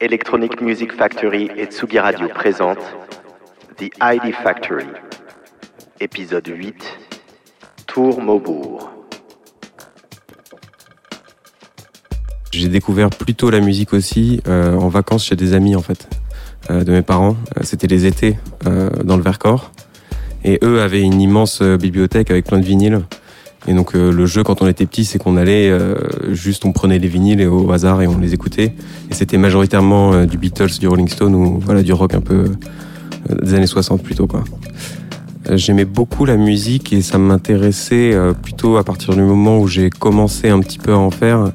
Electronic Music Factory et Tsugi Radio présente The ID Factory, épisode 8, Tour Maubourg. J'ai découvert plutôt la musique aussi euh, en vacances chez des amis en fait, euh, de mes parents. Euh, C'était les étés dans le Vercors. Et eux avaient une immense bibliothèque avec plein de vinyles. Et donc euh, le jeu quand on était petit, c'est qu'on allait euh, juste, on prenait les vinyles et au hasard et on les écoutait. Et c'était majoritairement euh, du Beatles, du Rolling Stone ou voilà du rock un peu euh, des années 60 plutôt quoi. Euh, J'aimais beaucoup la musique et ça m'intéressait plutôt à partir du moment où j'ai commencé un petit peu à en faire,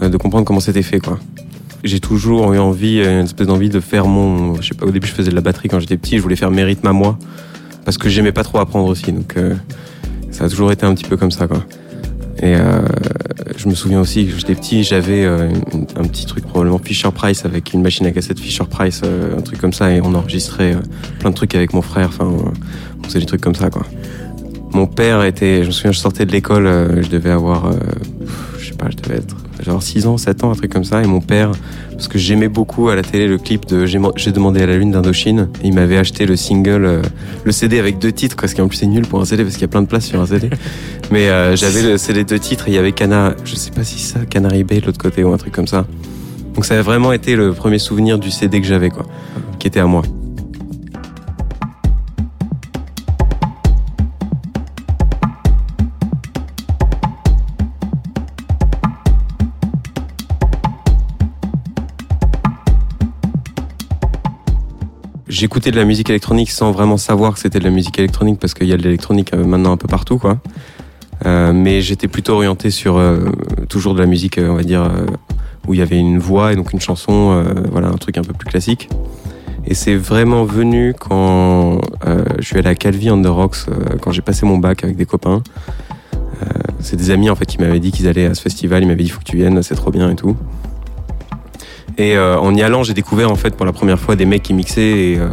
de comprendre comment c'était fait quoi. J'ai toujours eu envie, une espèce d'envie de faire mon, je sais pas, au début je faisais de la batterie quand j'étais petit, je voulais faire mes rythmes à moi parce que j'aimais pas trop apprendre aussi, donc ça a toujours été un petit peu comme ça quoi. Et euh, je me souviens aussi que j'étais petit, j'avais euh, un petit truc probablement Fisher Price avec une machine à cassette Fisher Price, euh, un truc comme ça, et on enregistrait plein de trucs avec mon frère. Enfin, on faisait des trucs comme ça, quoi. Mon père était, je me souviens, je sortais de l'école, je devais avoir, je sais pas, je devais être, genre 6 ans, 7 ans, un truc comme ça, et mon père, parce que j'aimais beaucoup à la télé le clip de J'ai demandé à la lune d'Indochine, il m'avait acheté le single, euh, le CD avec deux titres, quoi, ce qui en plus c'est nul pour un CD parce qu'il y a plein de place sur un CD. Mais euh, j'avais le CD deux titres et il y avait Cana, je sais pas si ça, Canary Bay de l'autre côté ou un truc comme ça. Donc ça a vraiment été le premier souvenir du CD que j'avais, quoi, qui était à moi. J'écoutais de la musique électronique sans vraiment savoir que c'était de la musique électronique parce qu'il y a de l'électronique euh, maintenant un peu partout, quoi. Euh, mais j'étais plutôt orienté sur euh, toujours de la musique, euh, on va dire, euh, où il y avait une voix et donc une chanson, voilà, un truc un peu plus classique. Et c'est vraiment venu quand je suis allé à Calvi on the Rocks, quand j'ai passé mon bac avec des copains. C'est des amis en fait qui m'avaient dit qu'ils allaient à ce festival, ils m'avaient dit faut que tu viennes, c'est trop bien et tout. Et euh, en y allant, j'ai découvert en fait pour la première fois des mecs qui mixaient et, euh,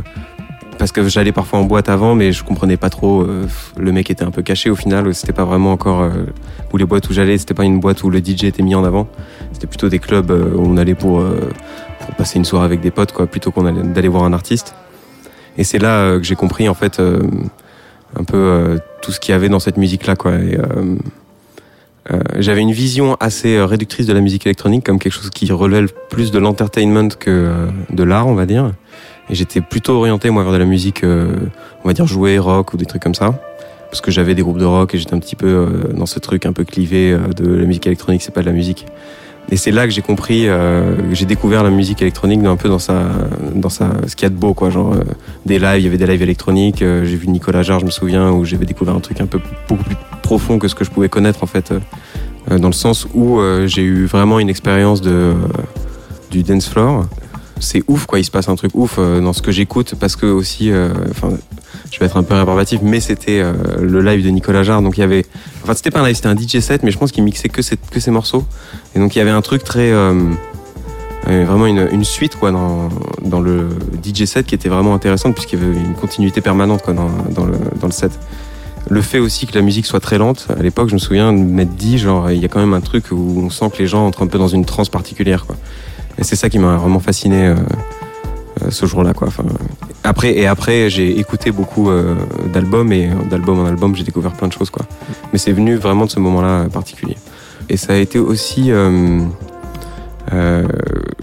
parce que j'allais parfois en boîte avant, mais je comprenais pas trop. euh, le mec était un peu caché au final. C'était pas vraiment encore euh, où les boîtes où j'allais. C'était pas une boîte où le DJ était mis en avant. C'était plutôt des clubs euh, où on allait pour euh, pour passer une soirée avec des potes, quoi, plutôt qu'on allait d'aller voir un artiste. Et c'est là que j'ai compris en fait un peu tout ce qu'il y avait dans cette musique-là, quoi. Et, euh, j'avais une vision assez euh, réductrice de la musique électronique comme quelque chose qui relève plus de l'entertainment que euh, de l'art, on va dire. Et j'étais plutôt orienté moi vers de la musique, on va dire jouer rock ou des trucs comme ça, parce que j'avais des groupes de rock et j'étais un petit peu dans ce truc un peu clivé de la musique électronique, c'est pas de la musique. Et c'est là que j'ai compris, que j'ai découvert la musique électronique un peu dans sa, dans sa, ce qu'il y a de beau, quoi. Genre des lives, il y avait des lives électroniques. j'ai vu Nicolas Jarre, je me souviens, où j'avais découvert un truc un peu beaucoup plus profond que ce que je pouvais connaître en fait, euh, euh, dans le sens où euh, j'ai eu vraiment une expérience de du dance floor. C'est ouf, quoi. Il se passe un truc ouf dans ce que j'écoute parce que aussi, enfin, je vais être un peu rébarbatif, mais c'était le live de Nicolas Jarre, donc il y avait, enfin, c'était pas un live, c'était un DJ set, mais je pense qu'il mixait que, ces- que ces morceaux. Et donc il y avait un truc très vraiment une, suite quoi dans, dans le DJ set qui était vraiment intéressante puisqu'il y avait une continuité permanente quoi dans, dans le set. Le fait aussi que la musique soit très lente, à l'époque je me souviens de m'être dit genre il y a quand même un truc où on sent que les gens entrent un peu dans une transe particulière quoi. Et c'est ça qui m'a vraiment fasciné euh, euh, ce jour-là quoi. Enfin, après et après j'ai écouté beaucoup euh, d'albums et d'album en album j'ai découvert plein de choses quoi. Mais c'est venu vraiment de ce moment-là particulier. Et ça a été aussi euh, euh,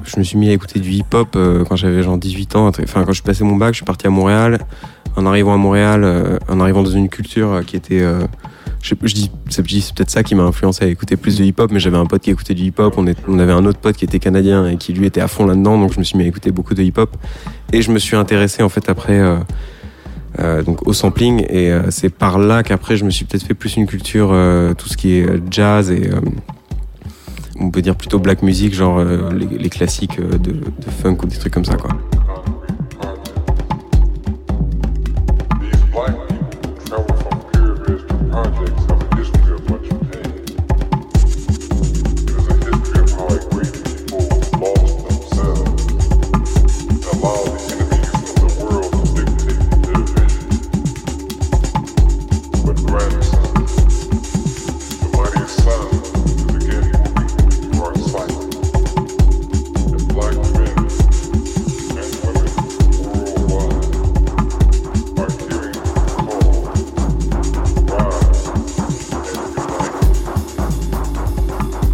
je me suis mis à écouter du hip-hop quand j'avais genre 18 ans. Enfin, quand je suis passé mon bac, je suis parti à Montréal. En arrivant à Montréal, euh, en arrivant dans une culture euh, qui était. euh, je, je dis, c'est peut-être ça qui m'a influencé à écouter plus de hip-hop, mais j'avais un pote qui écoutait du hip-hop. On, avait un autre pote qui était canadien et qui lui était à fond là-dedans, donc je me suis mis à écouter beaucoup de hip-hop. Et je me suis intéressé en fait après. donc au sampling et c'est par là qu'après je me suis peut-être fait plus une culture tout ce qui est jazz et on peut dire plutôt black music, genre les, classiques de, de funk ou des trucs comme ça, quoi.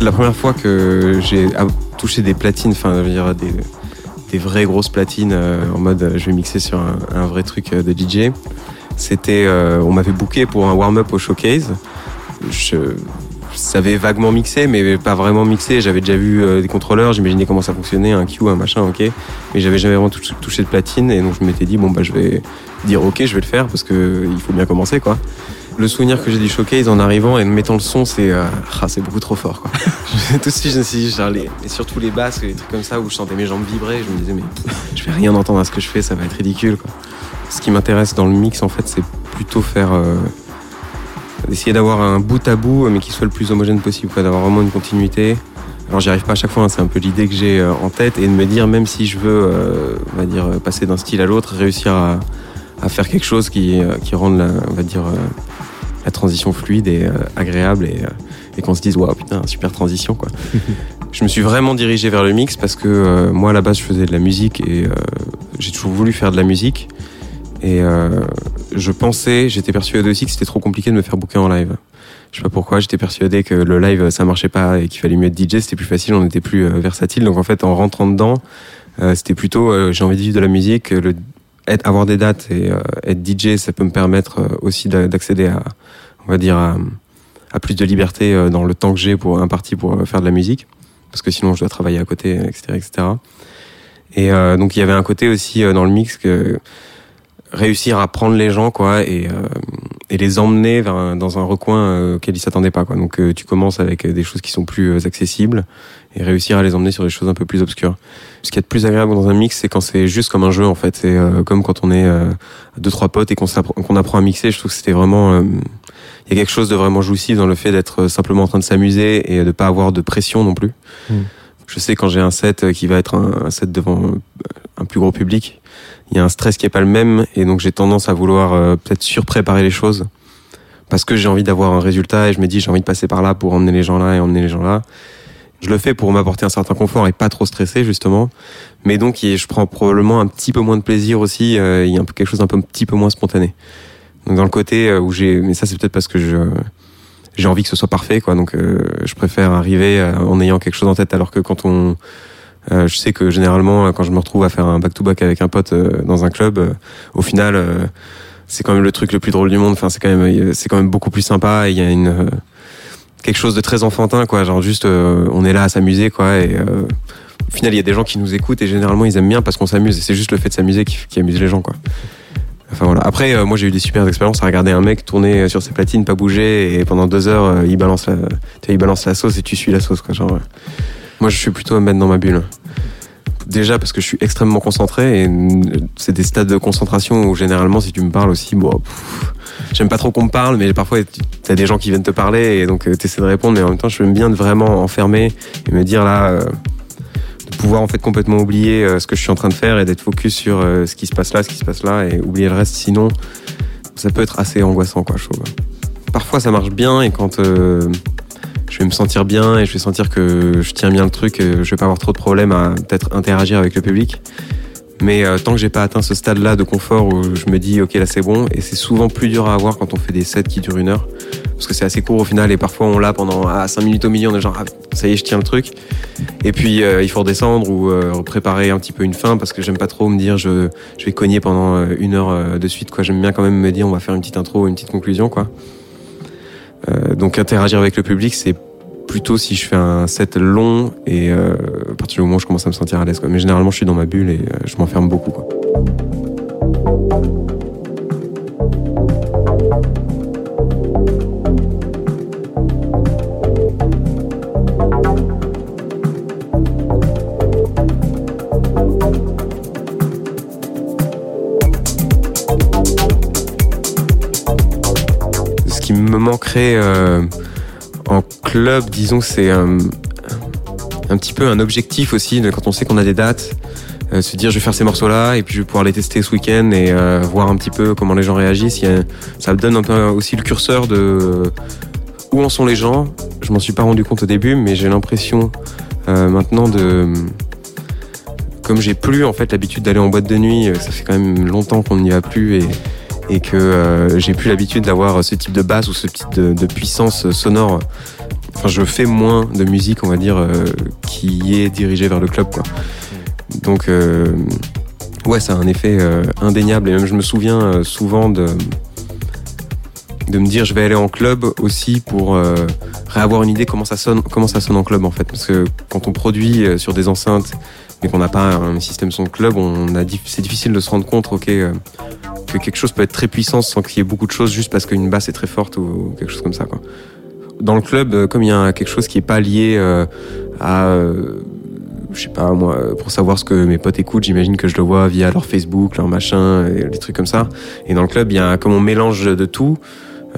La première fois que j'ai ah, touché des platines, enfin, des, des vraies grosses platines euh, en mode je vais mixer sur un, vrai truc euh, de DJ, c'était, euh, on m'avait booké pour un warm-up au showcase. Je, savais vaguement mixer, mais pas vraiment mixer. J'avais déjà vu des contrôleurs, j'imaginais comment ça fonctionnait, un Q, un machin, ok. Mais j'avais jamais vraiment touché, touché de platine, et donc je m'étais dit bon bah je vais dire ok, je vais le faire parce que il faut bien commencer quoi. Le souvenir que j'ai du showcase en arrivant et en mettant le son, c'est euh, ah, c'est beaucoup trop fort quoi. Tout de je me suis dit, les- et surtout les basses, les trucs comme ça où je sentais mes jambes vibrer, je me disais mais je vais rien entendre à ce que je fais, ça va être ridicule quoi. Ce qui m'intéresse dans le mix en fait, c'est plutôt faire euh, d'essayer d'avoir un bout à bout, mais qui soit le plus homogène possible, d'avoir vraiment une continuité. Alors j'y arrive pas à chaque fois, hein, c'est un peu l'idée que j'ai euh, en tête, et de me dire même si je veux, euh, on va dire, passer d'un style à l'autre, réussir à, à faire quelque chose qui, euh, qui rende, la, on va dire, la transition fluide et euh, agréable, et, euh, et qu'on se dise waouh putain super transition quoi. je me suis vraiment dirigé vers le mix parce que euh, moi à la base je faisais de la musique et j'ai toujours voulu faire de la musique. Et je pensais, j'étais persuadé aussi que c'était trop compliqué de me faire booker en live. Je sais pas pourquoi, j'étais persuadé que le live ça marchait pas et qu'il fallait mieux être DJ, c'était plus facile, on était plus versatile. Donc en fait, en rentrant dedans, c'était plutôt j'ai envie de vivre de la musique, le, être, avoir des dates et euh, être DJ, ça peut me permettre euh, aussi d'a- d'accéder à, on va dire, à, à plus de liberté euh, dans le temps que j'ai pour imparti pour faire de la musique, parce que sinon je dois travailler à côté, etc., etc. Et donc il y avait un côté aussi dans le mix que réussir à prendre les gens quoi et, euh, et les emmener vers dans un recoin euh, auquel ils s'attendaient pas quoi. Donc euh, tu commences avec euh, des choses qui sont plus accessibles et réussir à les emmener sur des choses un peu plus obscures. Ce qui est plus agréable dans un mix, c'est quand c'est juste comme un jeu en fait. C'est comme quand on est deux trois potes et qu'on qu'on apprend à mixer. Je trouve que c'était vraiment il y a quelque chose de vraiment jouissif dans le fait d'être simplement en train de s'amuser et de pas avoir de pression non plus. Mm. Je sais quand j'ai un set euh, qui va être un, set devant euh, un plus gros public, il y a un stress qui est pas le même et donc j'ai tendance à vouloir euh, peut-être surpréparer les choses parce que j'ai envie d'avoir un résultat et je me dis j'ai envie de passer par là pour emmener les gens là et emmener les gens là. Je le fais pour m'apporter un certain confort et pas trop stresser justement, mais donc je prends probablement un petit peu moins de plaisir aussi. euh, il y a quelque chose d'un un petit peu moins spontané. Donc dans le côté où j'ai, mais ça c'est peut-être parce que je j'ai envie que ce soit parfait quoi. Donc euh, je préfère arriver euh, en ayant quelque chose en tête alors que quand on euh, je sais que généralement, euh, quand je me retrouve à faire un back-to-back avec un pote euh, dans un club, euh, au final, c'est quand même le truc le plus drôle du monde. Enfin, c'est quand même, c'est quand même beaucoup plus sympa. Il y a une quelque chose de très enfantin, quoi. Genre juste, on est là à s'amuser, quoi. Et au final, il y a des gens qui nous écoutent et généralement, ils aiment bien parce qu'on s'amuse. Et c'est juste le fait de s'amuser qui, qui amuse les gens, quoi. Après, euh, moi, j'ai eu des super expériences à regarder un mec tourner euh, sur ses platines, pas bouger, et pendant deux heures, euh, il balance la, il balance la sauce et tu suis la sauce, quoi. Genre. moi, je suis plutôt à me mettre dans ma bulle. Déjà parce que je suis extrêmement concentré et c'est des stades de concentration où généralement si tu me parles aussi, bon, j'aime pas trop qu'on me parle, mais parfois tu as des gens qui viennent te parler et donc tu essaies de répondre, mais en même temps je m'aime bien de vraiment enfermer et me dire là, pouvoir en fait complètement oublier euh, ce que je suis en train de faire et d'être focus sur euh, ce qui se passe là, ce qui se passe là et oublier le reste. Sinon, ça peut être assez angoissant quoi. Parfois ça marche bien et quand euh, je vais me sentir bien et je vais sentir que je tiens bien le truc, je vais pas avoir trop de problèmes à peut-être interagir avec le public. Mais tant que j'ai pas atteint ce stade-là de confort où je me dis ok là c'est bon, et c'est souvent plus dur à avoir quand on fait des sets qui durent une heure, parce que c'est assez court au final et parfois on l'a pendant ah, 5 minutes au milieu, on est genre ah, ça y est je tiens le truc, et puis euh, il faut redescendre ou euh, préparer un petit peu une fin parce que j'aime pas trop me dire je, vais cogner pendant euh, une heure de suite quoi, j'aime bien quand même me dire on va faire une petite intro, une petite conclusion quoi. Donc interagir avec le public, c'est plutôt si je fais un set long et à partir du moment où je commence à me sentir à l'aise. Mais généralement, je suis dans ma bulle et je m'enferme beaucoup. Quoi. Ce qui me manquerait euh, en club, disons, c'est euh, un petit peu un objectif aussi quand on sait qu'on a des dates. Euh, se dire je vais faire ces morceaux là et puis je vais pouvoir les tester ce week-end et euh, voir un petit peu comment les gens réagissent. Ça me donne un peu aussi le curseur de où en sont les gens. Je m'en suis pas rendu compte au début, mais j'ai l'impression euh, maintenant de comme j'ai plus en fait l'habitude d'aller en boîte de nuit, euh, ça fait quand même longtemps qu'on n'y va plus et et que euh, j'ai plus l'habitude d'avoir ce type de basse ou ce type de, de puissance sonore enfin, je fais moins de musique, on va dire, euh, qui est dirigée vers le club, quoi. Donc, euh, ouais, ça a un effet euh, indéniable. Et même, je me souviens euh, souvent de de me dire je vais aller en club aussi pour euh, réavoir une idée comment ça sonne comment ça sonne en club en fait parce que quand on produit sur des enceintes mais qu'on n'a pas un système son club on a c'est difficile de se rendre compte ok euh, que quelque chose peut être très puissant sans qu'il y ait beaucoup de choses juste parce qu'une basse est très forte ou quelque chose comme ça quoi dans le club comme il y a quelque chose qui est pas lié euh, à je sais pas moi euh, pour savoir ce que mes potes écoutent j'imagine que je le vois via leur Facebook leur machin des trucs comme ça et dans le club il y a comme on mélange de tout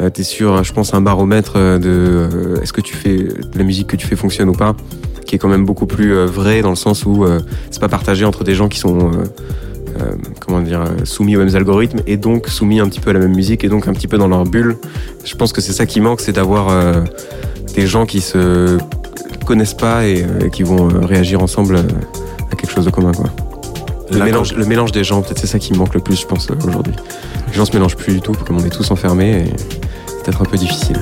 euh, t'es sur, je pense, un baromètre euh, de est-ce que tu fais la musique que tu fais fonctionne ou pas, qui est quand même beaucoup plus vrai dans le sens où c'est pas partagé entre des gens qui sont comment dire soumis aux mêmes algorithmes et donc soumis un petit peu à la même musique et donc un petit peu dans leur bulle. Je pense que c'est ça qui manque, c'est d'avoir des gens qui se connaissent pas et euh, qui vont euh, réagir ensemble euh, à quelque chose de commun quoi. Le mélange, le mélange des gens, peut-être c'est ça qui me manque le plus, je pense, aujourd'hui. Les gens se mélangent plus du tout, comme on est tous enfermés, et c'est peut-être un peu difficile.